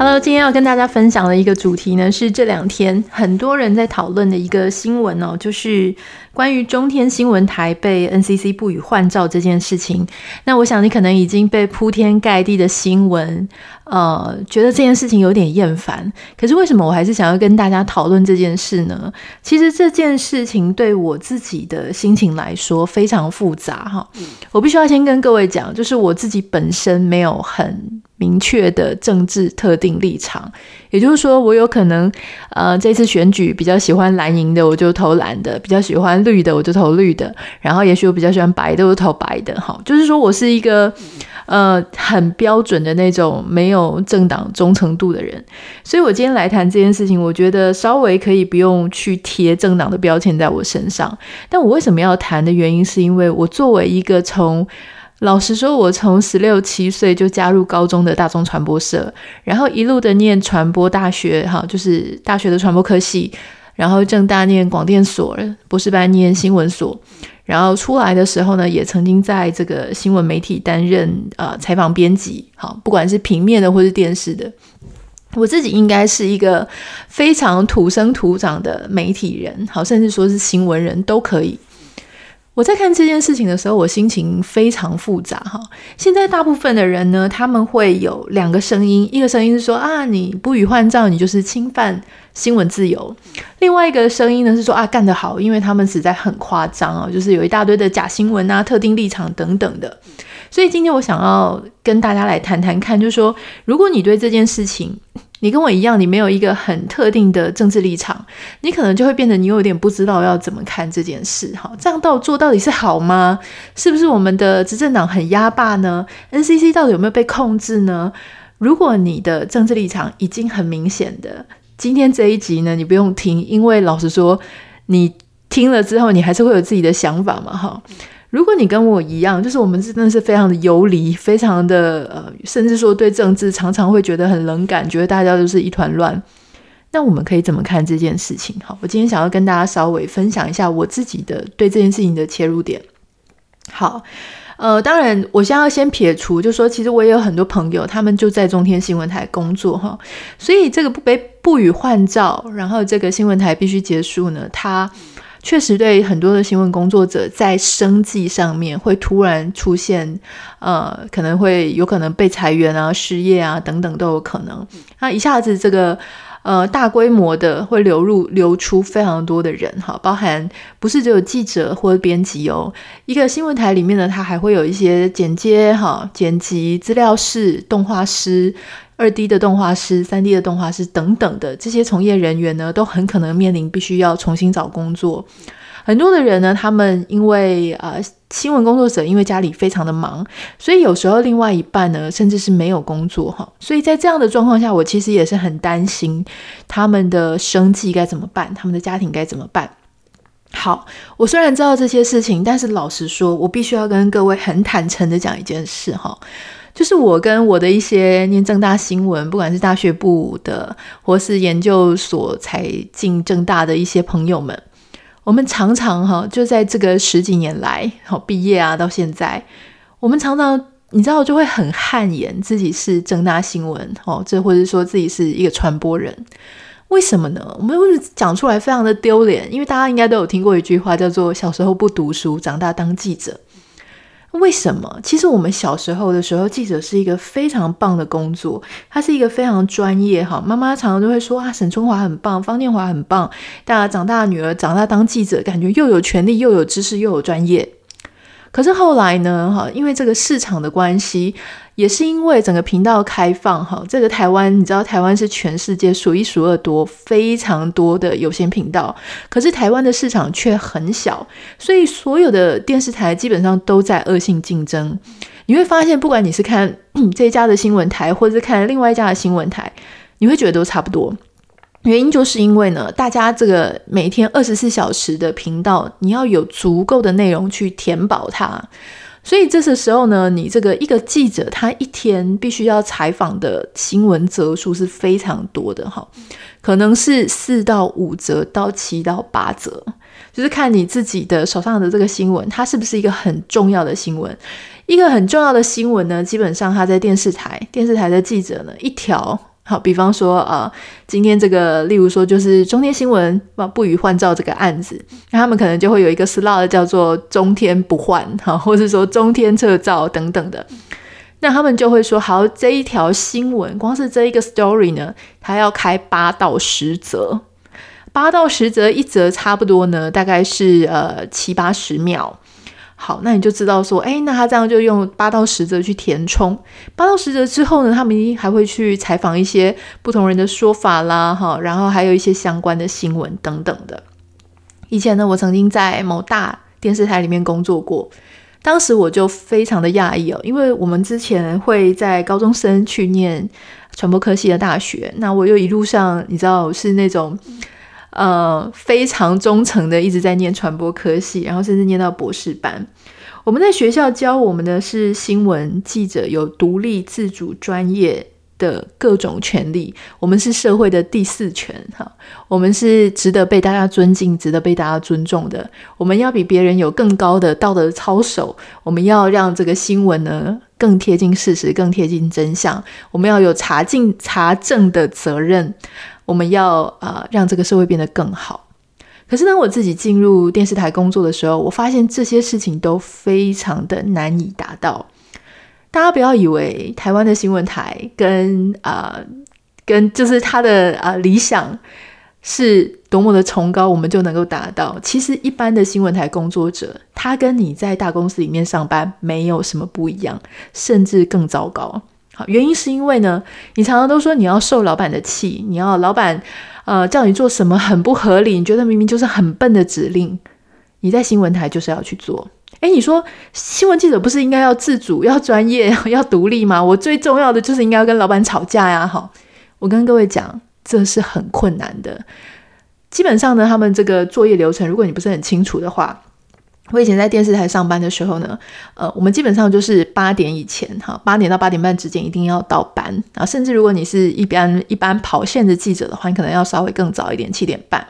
Hello，今天要跟大家分享的一个主题呢，是这两天很多人在讨论的一个新闻哦，就是关于中天新闻台被 NCC 不予换照这件事情。那我想你可能已经被铺天盖地的新闻，呃，觉得这件事情有点厌烦。可是为什么我还是想要跟大家讨论这件事呢？其实这件事情对我自己的心情来说非常复杂哈。我必须要先跟各位讲，就是我自己本身没有很。明确的政治特定立场，也就是说，我有可能，呃，这次选举比较喜欢蓝营的，我就投蓝的；比较喜欢绿的，我就投绿的。然后，也许我比较喜欢白的，我就投白的。哈，就是说我是一个，呃，很标准的那种没有政党忠诚度的人。所以我今天来谈这件事情，我觉得稍微可以不用去贴政党的标签在我身上。但我为什么要谈的原因，是因为我作为一个从老实说，我从十六七岁就加入高中的大众传播社，然后一路的念传播大学，哈，就是大学的传播科系，然后正大念广电所，博士班念新闻所，然后出来的时候呢，也曾经在这个新闻媒体担任呃采访编辑，好，不管是平面的或是电视的，我自己应该是一个非常土生土长的媒体人，好，甚至说是新闻人都可以。我在看这件事情的时候，我心情非常复杂哈。现在大部分的人呢，他们会有两个声音，一个声音是说啊，你不予换照，你就是侵犯新闻自由；另外一个声音呢是说啊，干得好，因为他们实在很夸张啊，就是有一大堆的假新闻啊、特定立场等等的。所以今天我想要跟大家来谈谈看，就是说，如果你对这件事情，你跟我一样，你没有一个很特定的政治立场，你可能就会变得你有点不知道要怎么看这件事。哈，这样到做到底是好吗？是不是我们的执政党很压霸呢？NCC 到底有没有被控制呢？如果你的政治立场已经很明显的，今天这一集呢，你不用听，因为老实说，你听了之后，你还是会有自己的想法嘛，哈。如果你跟我一样，就是我们真的是非常的游离，非常的呃，甚至说对政治常常会觉得很冷感，觉得大家都是一团乱。那我们可以怎么看这件事情？好，我今天想要跟大家稍微分享一下我自己的对这件事情的切入点。好，呃，当然，我现在要先撇除，就说其实我也有很多朋友，他们就在中天新闻台工作哈，所以这个不被不予换照，然后这个新闻台必须结束呢，他。确实，对很多的新闻工作者，在生计上面会突然出现，呃，可能会有可能被裁员啊、失业啊等等都有可能。那一下子这个呃大规模的会流入流出非常多的人哈，包含不是只有记者或者编辑哦，一个新闻台里面呢，它还会有一些剪接哈、剪辑、资料室、动画师。二 D 的动画师、三 D 的动画师等等的这些从业人员呢，都很可能面临必须要重新找工作。很多的人呢，他们因为呃新闻工作者因为家里非常的忙，所以有时候另外一半呢，甚至是没有工作哈。所以在这样的状况下，我其实也是很担心他们的生计该怎么办，他们的家庭该怎么办。好，我虽然知道这些事情，但是老实说，我必须要跟各位很坦诚的讲一件事哈。就是我跟我的一些念正大新闻，不管是大学部的，或是研究所才进正大的一些朋友们，我们常常哈，就在这个十几年来，好毕业啊到现在，我们常常你知道就会很汗颜自己是正大新闻哦，这或者说自己是一个传播人，为什么呢？我们会讲出来非常的丢脸，因为大家应该都有听过一句话，叫做“小时候不读书，长大当记者”。为什么？其实我们小时候的时候，记者是一个非常棒的工作，它是一个非常专业哈。妈妈常常都会说啊，沈春华很棒，方念华很棒。大家长大的女儿长大当记者，感觉又有权利，又有知识，又有专业。可是后来呢，哈，因为这个市场的关系。也是因为整个频道开放，哈，这个台湾，你知道台湾是全世界数一数二多、非常多的有线频道，可是台湾的市场却很小，所以所有的电视台基本上都在恶性竞争。你会发现，不管你是看 这一家的新闻台，或者是看另外一家的新闻台，你会觉得都差不多。原因就是因为呢，大家这个每天二十四小时的频道，你要有足够的内容去填饱它。所以这个时候呢，你这个一个记者他一天必须要采访的新闻则数是非常多的哈，可能是四到五则到七到八则，就是看你自己的手上的这个新闻，它是不是一个很重要的新闻。一个很重要的新闻呢，基本上他在电视台，电视台的记者呢，一条。好，比方说、呃，今天这个，例如说就是中天新闻不予换照这个案子，那他们可能就会有一个 slot 叫做中天不换，哈，或者说中天撤照等等的，那他们就会说，好，这一条新闻，光是这一个 story 呢，它要开八到十则，八到十则，一则差不多呢，大概是呃七八十秒。好，那你就知道说，哎，那他这样就用八到十则去填充，八到十则之后呢，他们还会去采访一些不同人的说法啦，哈，然后还有一些相关的新闻等等的。以前呢，我曾经在某大电视台里面工作过，当时我就非常的讶异哦，因为我们之前会在高中生去念传播科系的大学，那我又一路上你知道是那种。呃，非常忠诚的一直在念传播科系，然后甚至念到博士班。我们在学校教我们的是新闻记者有独立、自主、专业的各种权利。我们是社会的第四权，哈，我们是值得被大家尊敬、值得被大家尊重的。我们要比别人有更高的道德操守。我们要让这个新闻呢更贴近事实、更贴近真相。我们要有查证、查证的责任。我们要啊、让这个社会变得更好。可是当我自己进入电视台工作的时候，我发现这些事情都非常的难以达到。大家不要以为台湾的新闻台跟啊、跟就是他的啊、理想是多么的崇高，我们就能够达到。其实一般的新闻台工作者，他跟你在大公司里面上班没有什么不一样，甚至更糟糕。原因是因为呢，你常常都说你要受老板的气，你要老板呃叫你做什么很不合理，你觉得明明就是很笨的指令，你在新闻台就是要去做。诶，你说新闻记者不是应该要自主、要专业、要独立吗？我最重要的就是应该要跟老板吵架呀！哈，我跟各位讲，这是很困难的。基本上呢，他们这个作业流程，如果你不是很清楚的话。我以前在电视台上班的时候呢，呃，我们基本上就是八点以前，哈，八点到八点半之间一定要到班啊。甚至如果你是一般一般跑线的记者的话，你可能要稍微更早一点，七点半。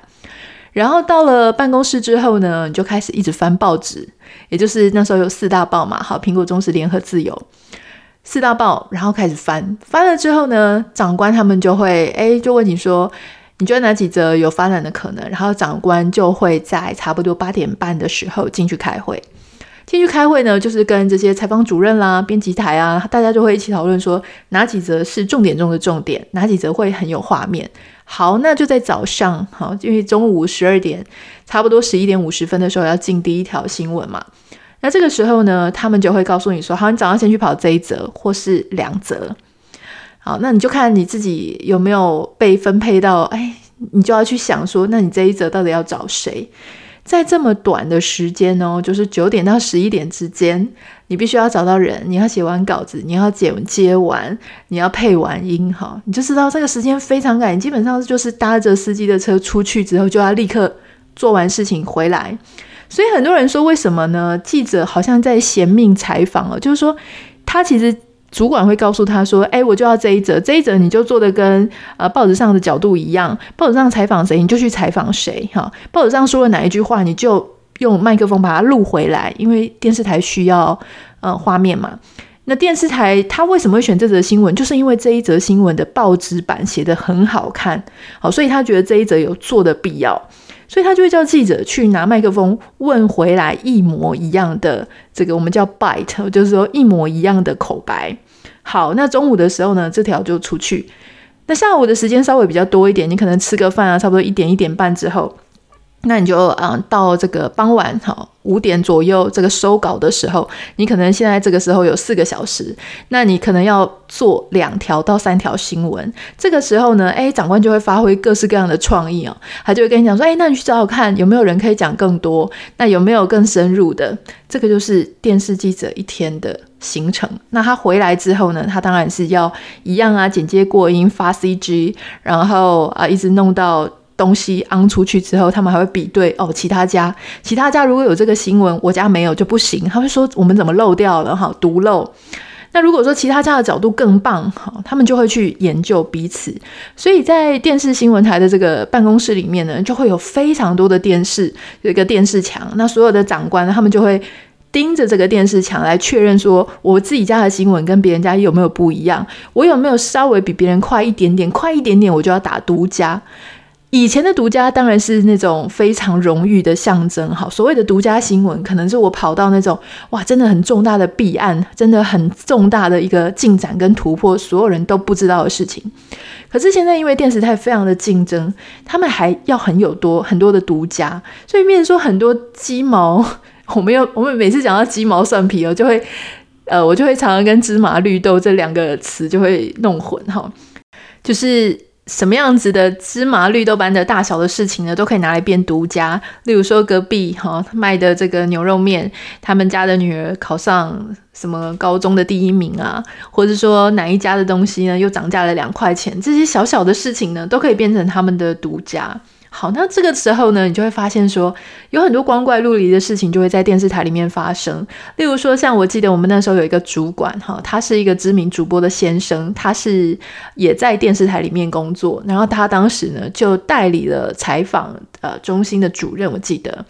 然后到了办公室之后呢，你就开始一直翻报纸，也就是那时候有四大报嘛，好，苹果、中时、联合、自由四大报，然后开始翻，翻了之后呢，长官他们就会，诶，就问你说。你觉得哪几则有发展的可能？然后长官就会在差不多八点半的时候进去开会。进去开会呢，就是跟这些采访主任啦、编辑台啊，大家就会一起讨论说哪几则是重点中的重点，哪几则会很有画面。好，那就在早上，好，因为中午十二点，差不多十一点五十分的时候要进第一条新闻嘛。那这个时候呢，他们就会告诉你说，好，你早上先去跑这一则或是两则。好，那你就看你自己有没有被分配到，哎，你就要去想说，那你这一则到底要找谁？在这么短的时间哦，就是九点到十一点之间，你必须要找到人，你要写完稿子，你要剪接完，你要配完音，哈，你就知道这个时间非常赶，基本上就是搭着司机的车出去之后，就要立刻做完事情回来。所以很多人说，为什么呢？记者好像在嫌命采访哦，就是说他其实。主管会告诉他说：“哎，我就要这一则，这一则你就做的跟呃报纸上的角度一样，报纸上采访谁你就去采访谁，哈，报纸上说了哪一句话你就用麦克风把它录回来，因为电视台需要呃画面嘛。那电视台他为什么会选这则新闻？就是因为这一则新闻的报纸版写得很好看，好，所以他觉得这一则有做的必要。”所以他就会叫记者去拿麦克风问回来一模一样的这个我们叫 bite，就是说一模一样的口白。好，那中午的时候呢，这条就出去。那下午的时间稍微比较多一点，你可能吃个饭啊，差不多一点一点半之后。那你就啊，到这个傍晚哈五点左右这个收稿的时候，你可能现在这个时候有四个小时，那你可能要做两条到三条新闻。这个时候呢，哎，长官就会发挥各式各样的创意哦，他就会跟你讲说，哎，那你去找找看有没有人可以讲更多，那有没有更深入的？这个就是电视记者一天的行程。那他回来之后呢，他当然是要一样啊，剪接过音、发 CG，然后啊，一直弄到。东西昂出去之后，他们还会比对哦，其他家其他家如果有这个新闻，我家没有就不行。他会说我们怎么漏掉了哈，独漏。那如果说其他家的角度更棒，哈，他们就会去研究彼此。所以在电视新闻台的这个办公室里面呢，就会有非常多的电视，有一个电视墙。那所有的长官他们就会盯着这个电视墙来确认说，我自己家的新闻跟别人家有没有不一样，我有没有稍微比别人快一点点，快一点点我就要打独家。以前的独家当然是那种非常荣誉的象征，哈，所谓的独家新闻，可能是我跑到那种哇，真的很重大的弊案，真的很重大的一个进展跟突破，所有人都不知道的事情。可是现在因为电视台非常的竞争，他们还要很有多很多的独家，所以变成说很多鸡毛，我们要我们每次讲到鸡毛蒜皮哦，就会呃，我就会常常跟芝麻绿豆这两个词就会弄混哈，就是。什么样子的芝麻绿豆般的大小的事情呢，都可以拿来变独家。例如说，隔壁哈卖的这个牛肉面，他们家的女儿考上什么高中的第一名啊，或者说哪一家的东西呢又涨价了两块钱，这些小小的事情呢，都可以变成他们的独家。好，那这个时候呢，你就会发现说，有很多光怪陆离的事情就会在电视台里面发生。例如说，像我记得我们那时候有一个主管，哈，他是一个知名主播的先生，他是也在电视台里面工作，然后他当时呢就代理了采访呃中心的主任，我记得。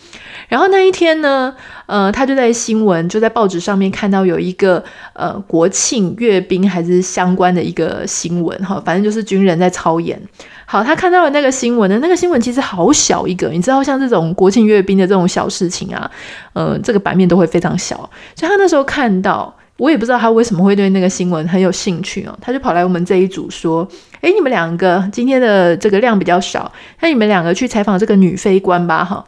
然后那一天呢，呃，他就在新闻就在报纸上面看到有一个呃国庆阅兵还是相关的一个新闻，哈，反正就是军人在操演。好，他看到了那个新闻呢，那个新闻其实好小一个，你知道，像这种国庆阅兵的这种小事情啊，呃，这个版面都会非常小。所以他那时候看到，我也不知道他为什么会对那个新闻很有兴趣哦，他就跑来我们这一组说：“诶，你们两个今天的这个量比较少，那你们两个去采访这个女飞官吧，哈。”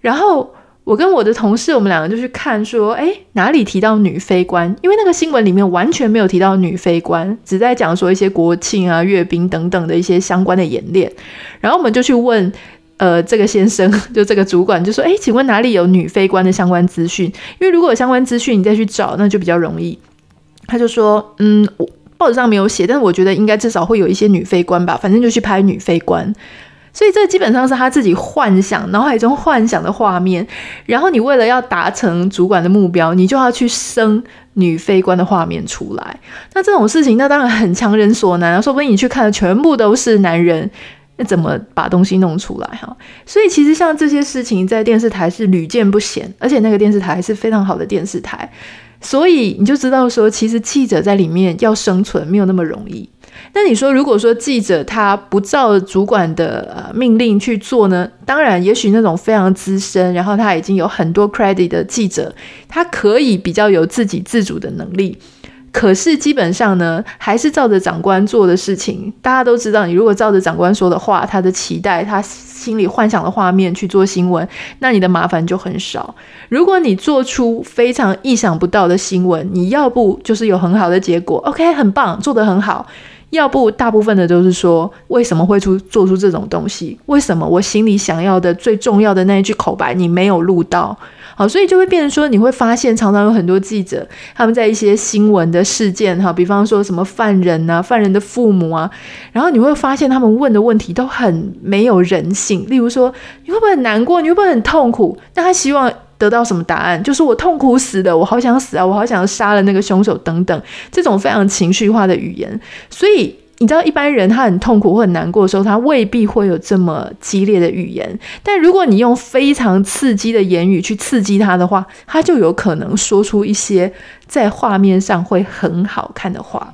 然后。我跟我的同事，我们两个就去看，说，诶，哪里提到女飞官？因为那个新闻里面完全没有提到女飞官，只在讲说一些国庆啊、阅兵等等的一些相关的演练。然后我们就去问，呃，这个先生，就这个主管，就说，诶，请问哪里有女飞官的相关资讯？因为如果有相关资讯，你再去找，那就比较容易。他就说，嗯，我报纸上没有写，但是我觉得应该至少会有一些女飞官吧，反正就去拍女飞官。所以这基本上是他自己幻想，脑海中幻想的画面。然后你为了要达成主管的目标，你就要去生女飞官的画面出来。那这种事情，那当然很强人所难啊！说不定你去看的全部都是男人，那怎么把东西弄出来哈？所以其实像这些事情，在电视台是屡见不鲜，而且那个电视台是非常好的电视台，所以你就知道说，其实记者在里面要生存没有那么容易。那你说，如果说记者他不照主管的命令去做呢？当然，也许那种非常资深，然后他已经有很多 credit 的记者，他可以比较有自己自主的能力。可是基本上呢，还是照着长官做的事情。大家都知道，你如果照着长官说的话，他的期待，他心里幻想的画面去做新闻，那你的麻烦就很少。如果你做出非常意想不到的新闻，你要不就是有很好的结果，OK，很棒，做得很好。要不，大部分的都是说，为什么会出做出这种东西？为什么我心里想要的最重要的那一句口白你没有录到？好，所以就会变成说，你会发现常常有很多记者他们在一些新闻的事件，哈，比方说什么犯人啊、犯人的父母啊，然后你会发现他们问的问题都很没有人性。例如说，你会不会很难过？你会不会很痛苦？但他希望。得到什么答案？就是我痛苦死的，我好想死啊，我好想杀了那个凶手等等，这种非常情绪化的语言。所以你知道，一般人他很痛苦或很难过的时候，他未必会有这么激烈的语言。但如果你用非常刺激的言语去刺激他的话，他就有可能说出一些在画面上会很好看的话。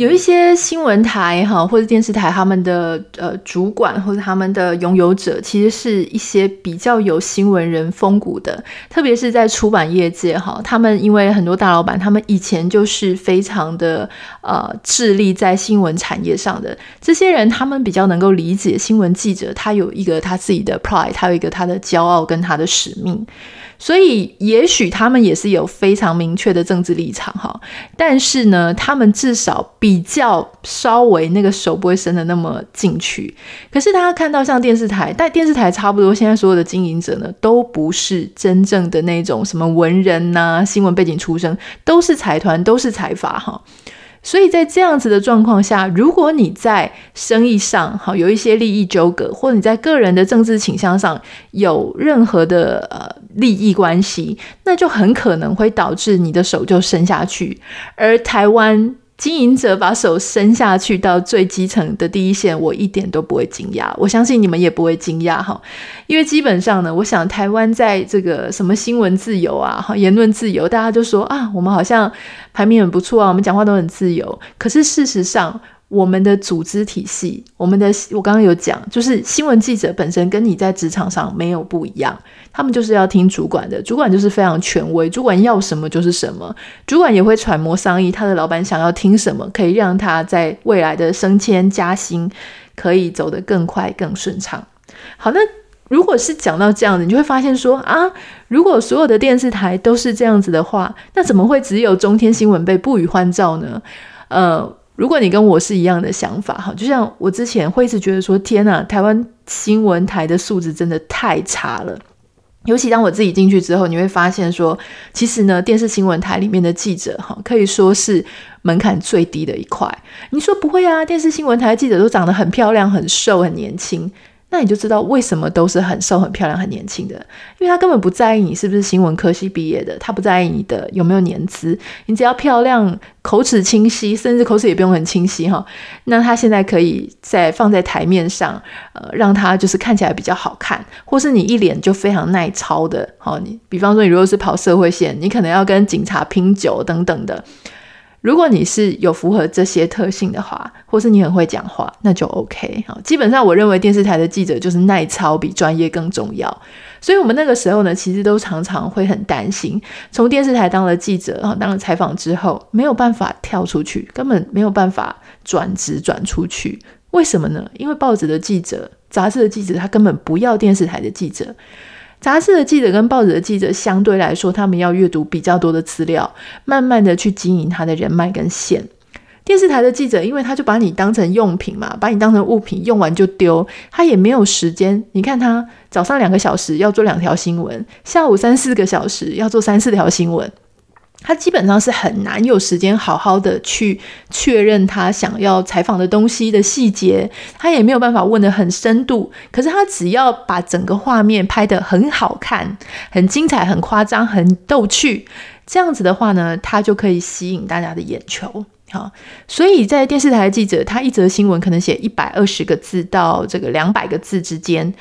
有一些新闻台哈，或者电视台，他们的呃主管或者他们的拥有者，其实是一些比较有新闻人风骨的，特别是在出版业界哈，他们因为很多大老板，他们以前就是非常的呃致力在新闻产业上的。这些人，他们比较能够理解新闻记者，他有一个他自己的 pride，他有一个他的骄傲跟他的使命。所以，也许他们也是有非常明确的政治立场哈，但是呢，他们至少比比较稍微那个手不会伸得那么进去。可是大家看到像电视台，但电视台差不多，现在所有的经营者呢，都不是真正的那种什么文人呐、新闻背景出身，都是财团，都是财阀哈。所以在这样子的状况下，如果你在生意上好有一些利益纠葛，或者你在个人的政治倾向上有任何的呃利益关系，那就很可能会导致你的手就伸下去，而台湾。经营者把手伸下去到最基层的第一线，我一点都不会惊讶。我相信你们也不会惊讶哈，因为基本上呢，我想台湾在这个什么新闻自由啊、哈言论自由，大家就说啊，我们好像排名很不错啊，我们讲话都很自由。可是事实上，我们的组织体系，我们的我刚刚有讲，就是新闻记者本身跟你在职场上没有不一样，他们就是要听主管的，主管就是非常权威，主管要什么就是什么，主管也会揣摩商议，他的老板想要听什么，可以让他在未来的升迁加薪可以走得更快更顺畅。好，那如果是讲到这样子，你就会发现说啊，如果所有的电视台都是这样子的话，那怎么会只有中天新闻被不予欢照呢？呃。如果你跟我是一样的想法，哈，就像我之前会一直觉得说，天呐，台湾新闻台的素质真的太差了。尤其当我自己进去之后，你会发现说，其实呢，电视新闻台里面的记者，哈，可以说是门槛最低的一块。你说不会啊？电视新闻台的记者都长得很漂亮、很瘦、很年轻。那你就知道为什么都是很瘦、很漂亮、很年轻的，因为他根本不在意你是不是新闻科系毕业的，他不在意你的有没有年资，你只要漂亮、口齿清晰，甚至口齿也不用很清晰哈，那他现在可以在放在台面上，呃，让他就是看起来比较好看，或是你一脸就非常耐操的，好，你比方说你如果是跑社会线，你可能要跟警察拼酒等等的。如果你是有符合这些特性的话，或是你很会讲话，那就 OK。好，基本上我认为电视台的记者就是耐操比专业更重要。所以我们那个时候呢，其实都常常会很担心，从电视台当了记者，哈，当了采访之后，没有办法跳出去，根本没有办法转职转出去。为什么呢？因为报纸的记者、杂志的记者，他根本不要电视台的记者。杂志的记者跟报纸的记者相对来说，他们要阅读比较多的资料，慢慢的去经营他的人脉跟线。电视台的记者，因为他就把你当成用品嘛，把你当成物品，用完就丢，他也没有时间。你看他早上两个小时要做两条新闻，下午三四个小时要做三四条新闻。他基本上是很难有时间好好的去确认他想要采访的东西的细节，他也没有办法问得很深度。可是他只要把整个画面拍得很好看、很精彩、很夸张、很逗趣，这样子的话呢，他就可以吸引大家的眼球。好，所以在电视台记者，他一则新闻可能写一百二十个字到这个两百个字之间。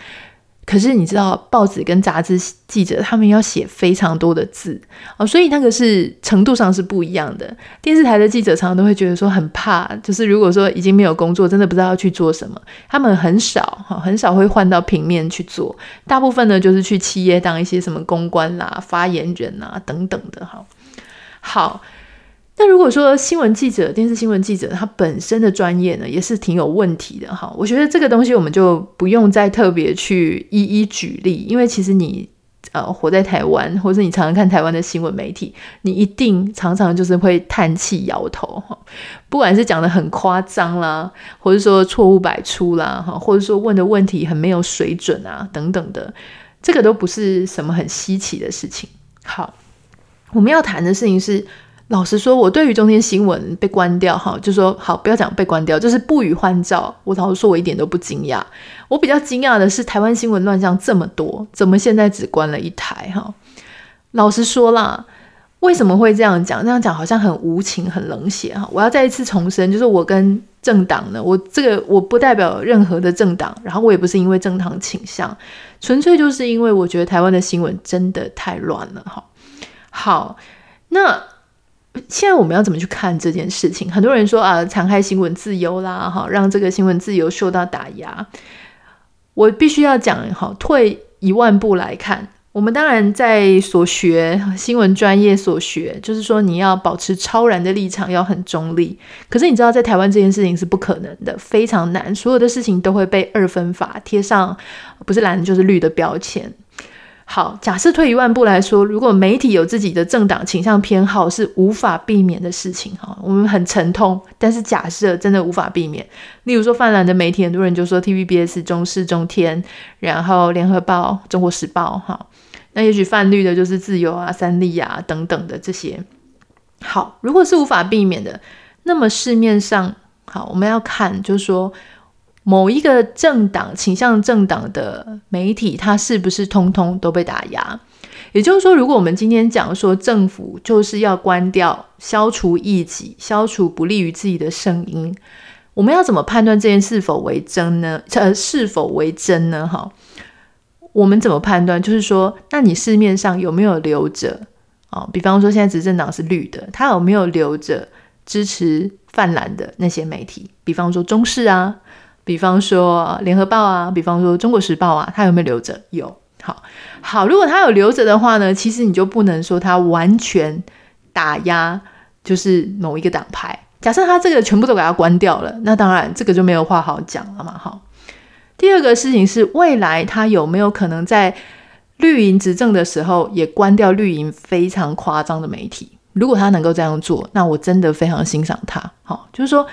可是你知道，报纸跟杂志记者他们要写非常多的字哦，所以那个是程度上是不一样的。电视台的记者常常都会觉得说很怕，就是如果说已经没有工作，真的不知道要去做什么，他们很少哈，很少会换到平面去做，大部分呢就是去企业当一些什么公关啦、发言人啊等等的哈。好。那如果说新闻记者、电视新闻记者他本身的专业呢，也是挺有问题的哈。我觉得这个东西我们就不用再特别去一一举例，因为其实你呃活在台湾，或者你常常看台湾的新闻媒体，你一定常常就是会叹气摇头哈。不管是讲得很夸张啦，或者说错误百出啦，哈，或者说问的问题很没有水准啊等等的，这个都不是什么很稀奇的事情。好，我们要谈的事情是。老实说，我对于中天新闻被关掉，哈，就说好，不要讲被关掉，就是不予换照。我老实说，我一点都不惊讶。我比较惊讶的是，台湾新闻乱象这么多，怎么现在只关了一台？哈，老实说啦，为什么会这样讲？这样讲好像很无情、很冷血。哈，我要再一次重申，就是我跟政党呢，我这个我不代表任何的政党，然后我也不是因为政党倾向，纯粹就是因为我觉得台湾的新闻真的太乱了。哈，好，那。现在我们要怎么去看这件事情？很多人说啊，残害新闻自由啦，哈，让这个新闻自由受到打压。我必须要讲，哈，退一万步来看，我们当然在所学新闻专业所学，就是说你要保持超然的立场，要很中立。可是你知道，在台湾这件事情是不可能的，非常难，所有的事情都会被二分法贴上，不是蓝就是绿的标签。好，假设退一万步来说，如果媒体有自己的政党倾向偏好，是无法避免的事情哈。我们很沉痛，但是假设真的无法避免，例如说泛蓝的媒体，很多人就说 TVBS、中视、中天，然后联合报、中国时报哈。那也许泛绿的就是自由啊、三立啊等等的这些。好，如果是无法避免的，那么市面上好，我们要看就是说。某一个政党倾向政党的媒体，它是不是通通都被打压？也就是说，如果我们今天讲说政府就是要关掉、消除异己、消除不利于自己的声音，我们要怎么判断这件事是否为真呢？呃，是否为真呢？哈，我们怎么判断？就是说，那你市面上有没有留着啊？比方说，现在执政党是绿的，他有没有留着支持泛蓝的那些媒体？比方说中视啊。比方说联合报啊，比方说中国时报啊，他有没有留着？有，好，好。如果他有留着的话呢，其实你就不能说他完全打压，就是某一个党派。假设他这个全部都给他关掉了，那当然这个就没有话好讲了嘛。好，第二个事情是未来他有没有可能在绿营执政的时候也关掉绿营非常夸张的媒体？如果他能够这样做，那我真的非常欣赏他。好，就是说。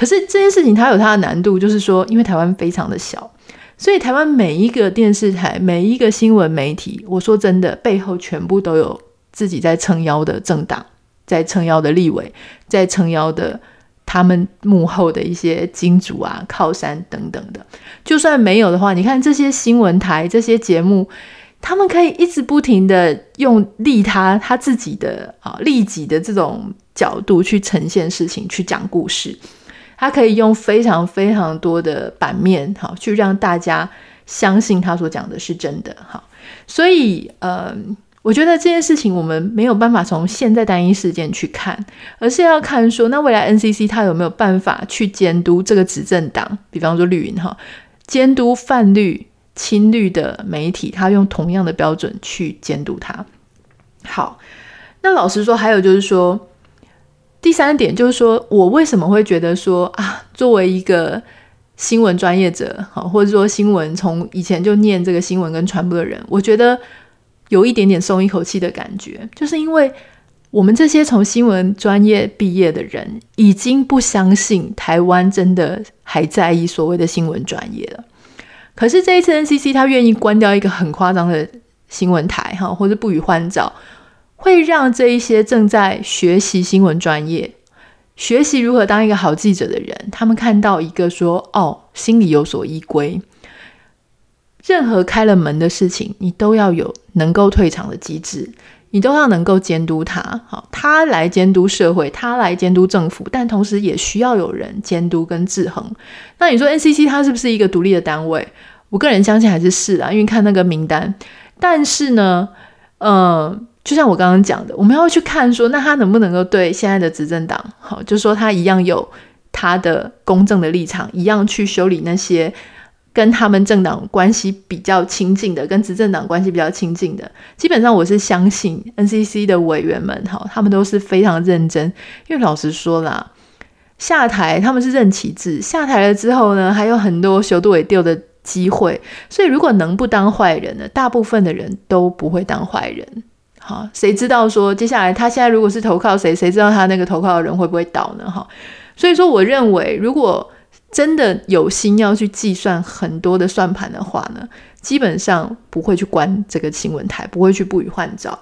可是这件事情它有它的难度，就是说，因为台湾非常的小，所以台湾每一个电视台、每一个新闻媒体，我说真的，背后全部都有自己在撑腰的政党，在撑腰的立委，在撑腰的他们幕后的一些金主啊、靠山等等的。就算没有的话，你看这些新闻台、这些节目，他们可以一直不停的用利他他自己的啊利己的这种角度去呈现事情，去讲故事。他可以用非常非常多的版面，好，去让大家相信他所讲的是真的，好，所以，呃，我觉得这件事情我们没有办法从现在单一事件去看，而是要看说，那未来 NCC 他有没有办法去监督这个执政党，比方说绿营，哈，监督泛绿、亲绿的媒体，他用同样的标准去监督他。好，那老实说，还有就是说。第三点就是说，我为什么会觉得说啊，作为一个新闻专业者，好，或者说新闻从以前就念这个新闻跟传播的人，我觉得有一点点松一口气的感觉，就是因为我们这些从新闻专业毕业的人，已经不相信台湾真的还在意所谓的新闻专业了。可是这一次 NCC 他愿意关掉一个很夸张的新闻台，哈，或者不予换照。会让这一些正在学习新闻专业、学习如何当一个好记者的人，他们看到一个说：“哦，心里有所依归。任何开了门的事情，你都要有能够退场的机制，你都要能够监督他。好，他来监督社会，他来监督政府，但同时也需要有人监督跟制衡。那你说 NCC 它是不是一个独立的单位？我个人相信还是是啊，因为看那个名单。但是呢，嗯、就像我刚刚讲的，我们要去看说，那他能不能够对现在的执政党，好，就说他一样有他的公正的立场，一样去修理那些跟他们政党关系比较亲近的，跟执政党关系比较亲近的。基本上我是相信 NCC 的委员们，哈，他们都是非常认真。因为老实说啦，下台他们是任期制，下台了之后呢，还有很多修度尾丢的机会。所以如果能不当坏人呢，大部分的人都不会当坏人。好，谁知道说接下来他现在如果是投靠谁，谁知道他那个投靠的人会不会倒呢？哈，所以说我认为，如果真的有心要去计算很多的算盘的话呢，基本上不会去关这个新闻台，不会去不予换照。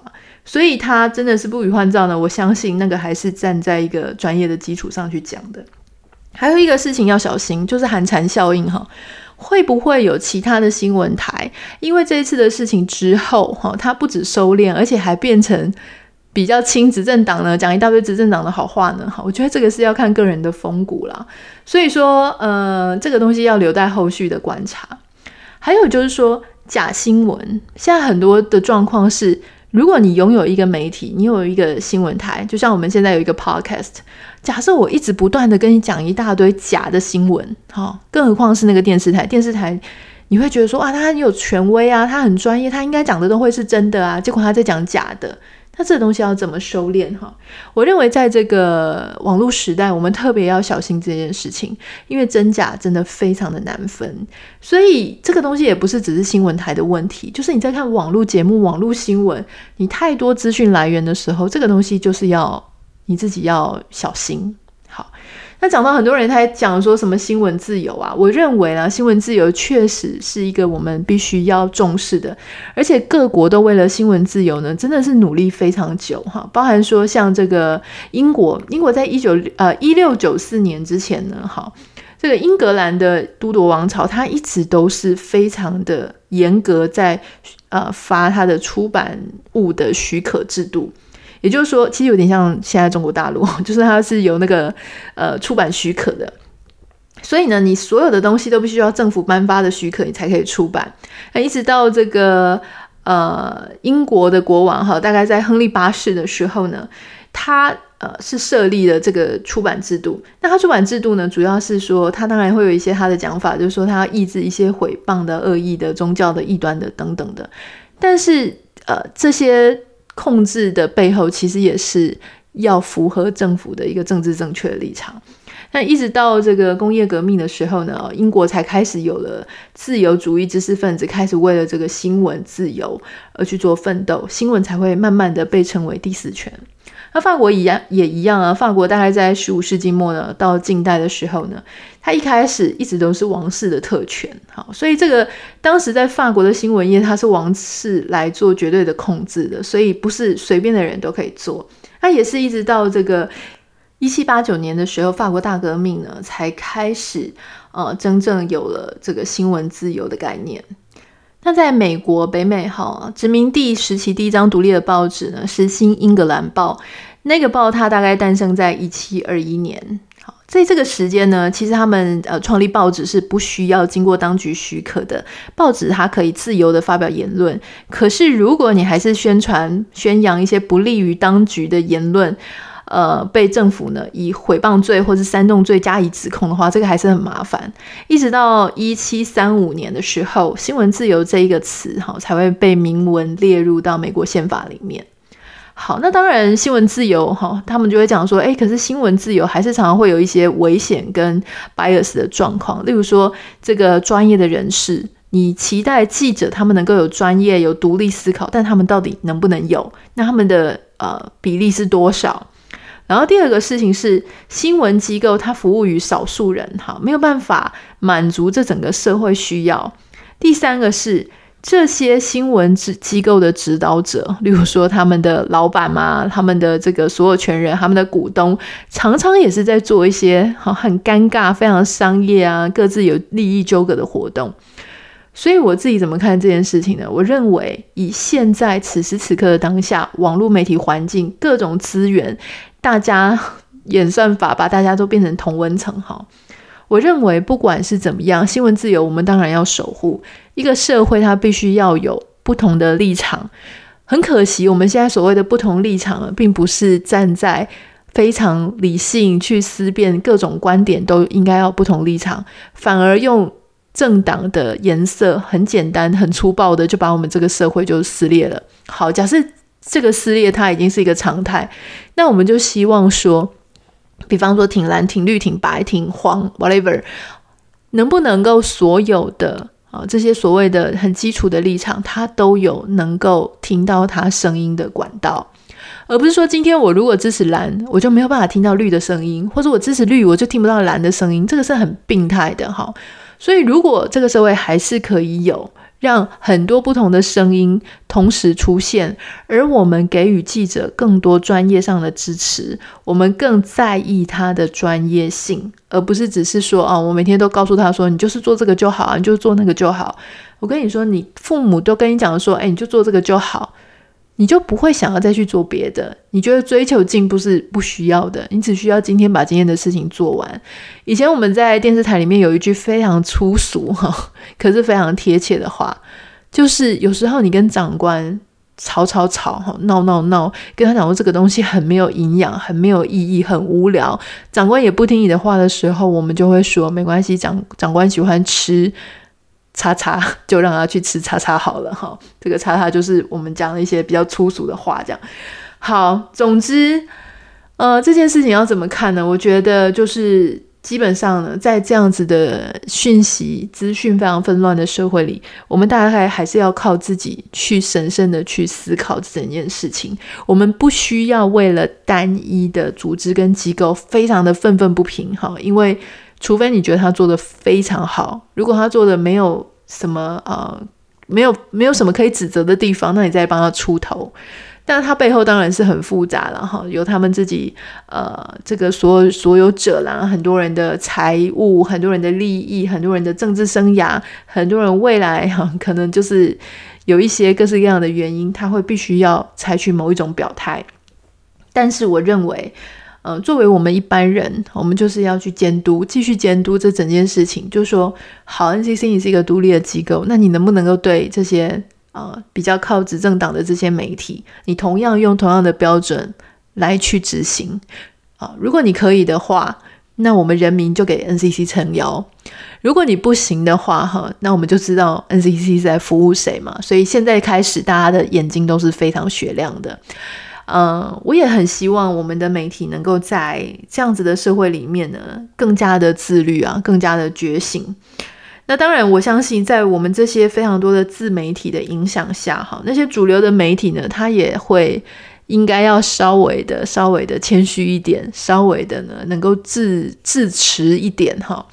所以他真的是不予换照呢？我相信那个还是站在一个专业的基础上去讲的。还有一个事情要小心，就是寒蝉效应哈。会不会有其他的新闻台？因为这一次的事情之后，哈，他不止收敛，而且还变成比较亲执政党呢，讲一大堆执政党的好话呢。哈，我觉得这个是要看个人的风骨啦。所以说，呃，这个东西要留待后续的观察。还有就是说，假新闻，现在很多的状况是。如果你拥有一个媒体，你有一个新闻台，就像我们现在有一个 podcast。假设我一直不断的跟你讲一大堆假的新闻，哈，更何况是那个电视台。电视台你会觉得说啊，他很有权威啊，他很专业，他应该讲的都会是真的啊。结果他在讲假的，那这个东西要怎么收敛哈？我认为在这个网络时代，我们特别要小心这件事情，因为真假真的非常的难分。所以这个东西也不是只是新闻台的问题，就是你在看网络节目、网络新闻，你太多资讯来源的时候，这个东西就是要你自己要小心。好。那讲到很多人，他还讲说什么新闻自由啊？我认为啊，新闻自由确实是一个我们必须要重视的，而且各国都为了新闻自由呢，真的是努力非常久哈。包含说像这个英国，英国在一九呃一六九四年之前呢，哈，这个英格兰的都铎王朝，它一直都是非常的严格在呃发它的出版物的许可制度。也就是说，其实有点像现在中国大陆，就是它是有那个呃出版许可的，所以呢，你所有的东西都必须要政府颁发的许可，你才可以出版。那一直到这个呃英国的国王哈，大概在亨利八世的时候呢，他呃是设立了这个出版制度。那他出版制度呢，主要是说他当然会有一些他的讲法，就是说他要抑制一些诽谤的、恶意的、宗教的、异端的等等的。但是呃这些。控制的背后，其实也是要符合政府的一个政治正确的立场。那一直到这个工业革命的时候呢，英国才开始有了自由主义知识分子开始为了这个新闻自由而去做奋斗，新闻才会慢慢的被称为第四权。那法国一样也一样啊，法国大概在十五世纪末呢，到近代的时候呢，它一开始一直都是王室的特权，好，所以这个当时在法国的新闻业，它是王室来做绝对的控制的，所以不是随便的人都可以做。那也是一直到这个一七八九年的时候，法国大革命呢，才开始呃真正有了这个新闻自由的概念。那在美国北美哈殖民地时期第一张独立的报纸呢，是《新英格兰报》。那个报它大概诞生在一七二一年。好，在这个时间呢，其实他们呃创立报纸是不需要经过当局许可的，报纸它可以自由的发表言论。可是如果你还是宣传宣扬一些不利于当局的言论，呃，被政府呢以诽谤罪或是煽动罪加以指控的话，这个还是很麻烦。一直到一七三五年的时候，新闻自由这一个词哈才会被明文列入到美国宪法里面。好，那当然新闻自由哈，他们就会讲说，诶，可是新闻自由还是常常会有一些危险跟 bias 的状况，例如说这个专业的人士，你期待记者他们能够有专业、有独立思考，但他们到底能不能有？那他们的呃比例是多少？然后第二个事情是，新闻机构它服务于少数人，哈，没有办法满足这整个社会需要。第三个是这些新闻机机构的指导者，例如说他们的老板嘛，他们的这个所有权人，他们的股东，常常也是在做一些很尴尬、非常商业啊，各自有利益纠葛的活动。所以我自己怎么看这件事情呢？我认为以现在此时此刻的当下，网络媒体环境各种资源。大家演算法把大家都变成同温层哈，我认为不管是怎么样，新闻自由我们当然要守护。一个社会它必须要有不同的立场。很可惜，我们现在所谓的不同立场，并不是站在非常理性去思辨各种观点都应该要不同立场，反而用政党的颜色很简单、很粗暴的就把我们这个社会就撕裂了。好，假设。这个撕裂它已经是一个常态，那我们就希望说，比方说挺蓝、挺绿、挺白、挺黄，whatever，能不能够所有的啊这些所谓的很基础的立场，它都有能够听到它声音的管道，而不是说今天我如果支持蓝，我就没有办法听到绿的声音，或者我支持绿，我就听不到蓝的声音，这个是很病态的哈。所以如果这个社会还是可以有。让很多不同的声音同时出现，而我们给予记者更多专业上的支持，我们更在意他的专业性，而不是只是说啊，我每天都告诉他说，你就是做这个就好啊，你就做那个就好。我跟你说，你父母都跟你讲说，哎，你就做这个就好。你就不会想要再去做别的，你觉得追求进步是不需要的，你只需要今天把今天的事情做完。以前我们在电视台里面有一句非常粗俗哈，可是非常贴切的话，就是有时候你跟长官吵吵吵哈，闹闹闹，跟他讲说这个东西很没有营养，很没有意义，很无聊，长官也不听你的话的时候，我们就会说没关系，长长官喜欢吃。叉叉 就让他去吃叉叉好了哈，这个叉叉就是我们讲的一些比较粗俗的话，这样好，总之，呃，这件事情要怎么看呢？我觉得就是。基本上呢，在这样子的讯息资讯非常纷乱的社会里，我们大概还是要靠自己去审慎的去思考整件事情。我们不需要为了单一的组织跟机构非常的愤愤不平哈，因为除非你觉得他做的非常好，如果他做的没有什么呃，没有没有什么可以指责的地方，那你再帮他出头。但他背后当然是很复杂了哈，有他们自己呃这个所有所有者啦，很多人的财务，很多人的利益，很多人的政治生涯，很多人未来哈，可能就是有一些各式各样的原因，他会必须要采取某一种表态。但是我认为，呃，作为我们一般人，我们就是要去监督，继续监督这整件事情，就是说，好，NCC 你是一个独立的机构，那你能不能够对这些？呃，比较靠执政党的这些媒体，你同样用同样的标准来去执行啊，如果你可以的话，那我们人民就给 NCC 撑腰；如果你不行的话，哈，那我们就知道 NCC 在服务谁嘛。所以现在开始，大家的眼睛都是非常雪亮的。嗯，呃，我也很希望我们的媒体能够在这样子的社会里面呢，更加的自律啊，更加的觉醒。那当然，我相信在我们这些非常多的自媒体的影响下，哈，那些主流的媒体呢，他也会应该要稍微的、稍微的谦虚一点，稍微的呢，能够自自持一点，哈，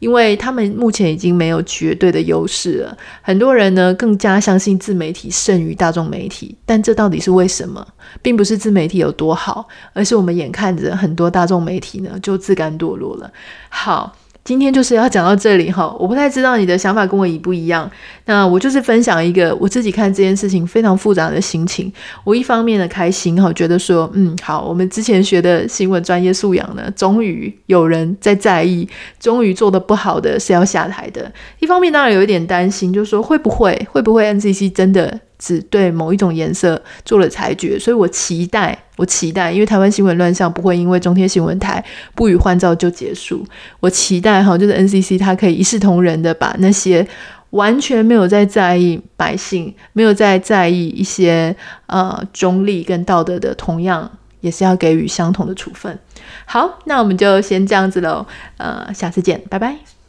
因为他们目前已经没有绝对的优势了。很多人呢，更加相信自媒体胜于大众媒体，但这到底是为什么？并不是自媒体有多好，而是我们眼看着很多大众媒体呢，就自甘堕落了。好。今天就是要讲到这里哈，我不太知道你的想法跟我一不一样。那我就是分享一个我自己看这件事情非常复杂的心情。我一方面的开心哈，觉得说嗯好，我们之前学的新闻专业素养呢，终于有人在在意，终于做的不好的是要下台的。一方面当然有一点担心，就是说会不会会不会 NCC 真的。只对某一种颜色做了裁决，所以我期待，我期待，因为台湾新闻乱象不会因为中天新闻台不予换照就结束。我期待哈，就是 NCC 它可以一视同仁的把那些完全没有在在意百姓、没有在在意一些呃中立跟道德的，同样也是要给予相同的处分。好，那我们就先这样子喽，呃，下次见，拜拜。